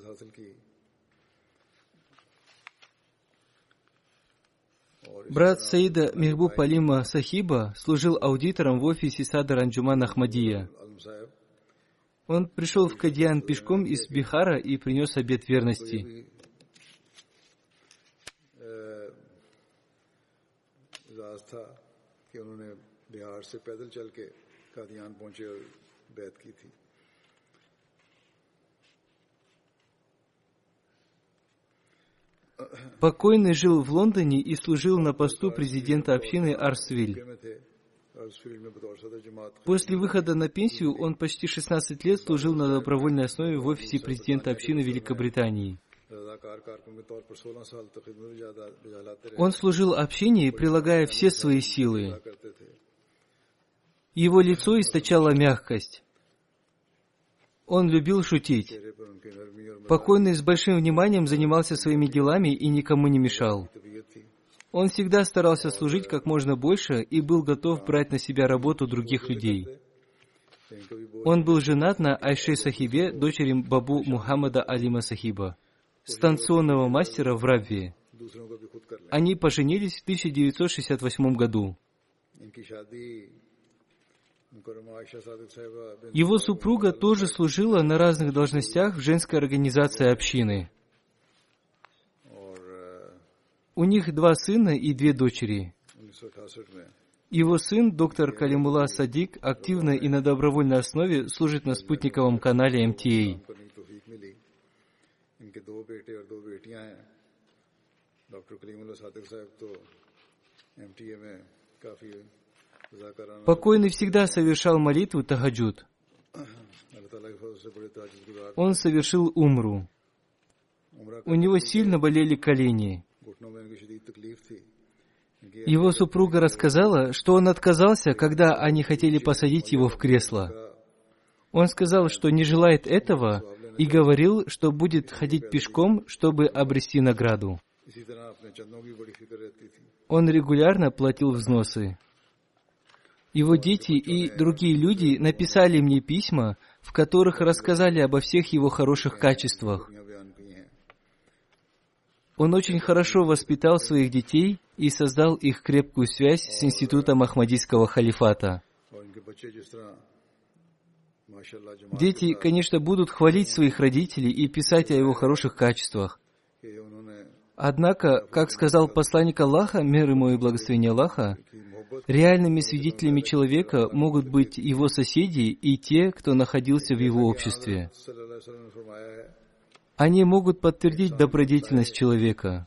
Брат Саида Мехбуб Алима Сахиба служил аудитором в офисе Сада Ранджуман Ахмадия. Он пришел в Кадьян пешком из Бихара и принес обет верности. Покойный жил в Лондоне и служил на посту президента общины Арсвиль. После выхода на пенсию он почти 16 лет служил на добровольной основе в офисе президента общины Великобритании. Он служил общине, прилагая все свои силы. Его лицо источало мягкость. Он любил шутить. Покойный с большим вниманием занимался своими делами и никому не мешал. Он всегда старался служить как можно больше и был готов брать на себя работу других людей. Он был женат на Айше Сахибе, дочери Бабу Мухаммада Алима Сахиба, станционного мастера в Равве. Они поженились в 1968 году. Его супруга тоже служила на разных должностях в женской организации общины. У них два сына и две дочери. Его сын, доктор Калимула Садик, активно и на добровольной основе служит на спутниковом канале МТА. Покойный всегда совершал молитву Тахаджуд. Он совершил умру. У него сильно болели колени. Его супруга рассказала, что он отказался, когда они хотели посадить его в кресло. Он сказал, что не желает этого, и говорил, что будет ходить пешком, чтобы обрести награду. Он регулярно платил взносы. Его дети и другие люди написали мне письма, в которых рассказали обо всех его хороших качествах. Он очень хорошо воспитал своих детей и создал их крепкую связь с институтом Ахмадийского халифата. Дети, конечно, будут хвалить своих родителей и писать о его хороших качествах. Однако, как сказал посланник Аллаха, мир ему и благословение Аллаха, реальными свидетелями человека могут быть его соседи и те, кто находился в его обществе. Они могут подтвердить добродетельность человека.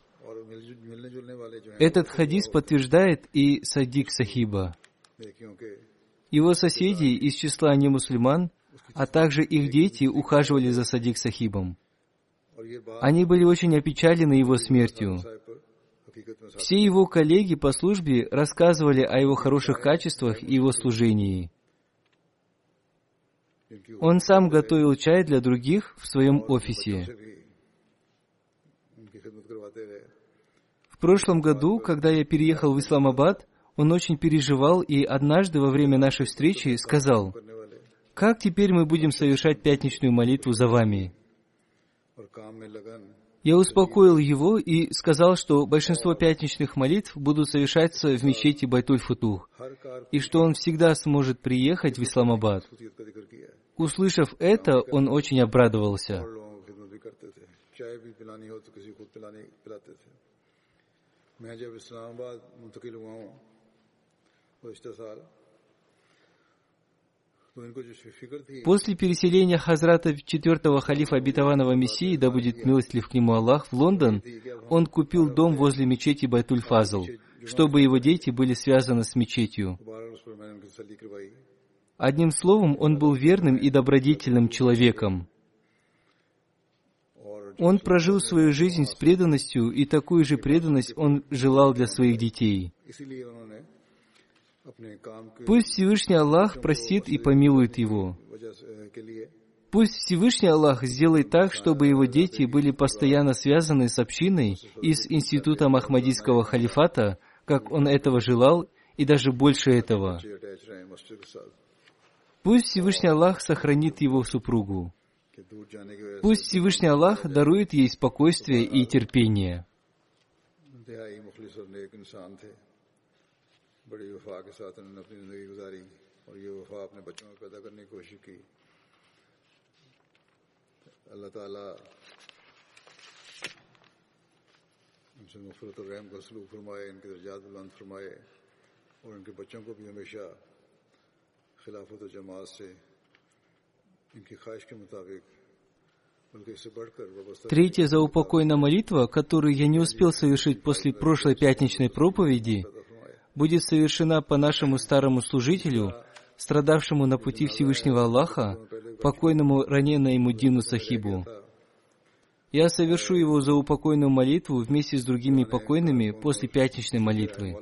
Этот хадис подтверждает и Садик Сахиба. Его соседи из числа немусульман, а также их дети ухаживали за Садик Сахибом. Они были очень опечалены его смертью. Все его коллеги по службе рассказывали о его хороших качествах и его служении. Он сам готовил чай для других в своем офисе. В прошлом году, когда я переехал в Исламабад, он очень переживал и однажды во время нашей встречи сказал, «Как теперь мы будем совершать пятничную молитву за вами?» Я успокоил его и сказал, что большинство пятничных молитв будут совершаться в мечети Байтуль-Футух, и что он всегда сможет приехать в Исламабад. Услышав это, он очень обрадовался. После переселения Хазрата четвертого халифа обетованного Мессии, да будет милостлив к нему Аллах, в Лондон, он купил дом возле мечети Байтуль-Фазл, чтобы его дети были связаны с мечетью. Одним словом, он был верным и добродетельным человеком. Он прожил свою жизнь с преданностью, и такую же преданность он желал для своих детей. Пусть Всевышний Аллах простит и помилует его. Пусть Всевышний Аллах сделает так, чтобы его дети были постоянно связаны с общиной и с институтом Ахмадийского халифата, как он этого желал, и даже больше этого. Пусть Всевышний Аллах сохранит его супругу. Пусть Всевышний Аллах дарует ей спокойствие и терпение. بڑی وفا کے ساتھ انہوں نے اپنی زندگی گزاری اور یہ وفا اپنے بچوں میں پیدا کرنے کی کوشش کی اللہ تعالیٰ ان سے مغفرت الرحم کا سلوک فرمائے ان کے درجات بلند فرمائے اور ان کے بچوں کو بھی ہمیشہ Третья заупокойная молитва, которую я не успел совершить после прошлой пятничной проповеди, будет совершена по нашему старому служителю, страдавшему на пути Всевышнего Аллаха, покойному ранена ему Дину Сахибу. Я совершу его за упокойную молитву вместе с другими покойными после пятничной молитвы.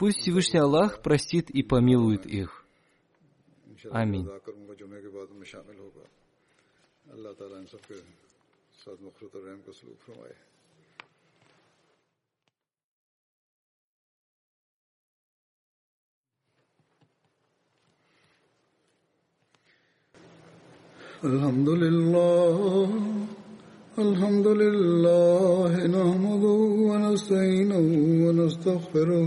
Пусть Всевышний Аллах простит и помилует их. Аминь. الحمد لله الحمد لله نحمده ونستعينه ونستغفره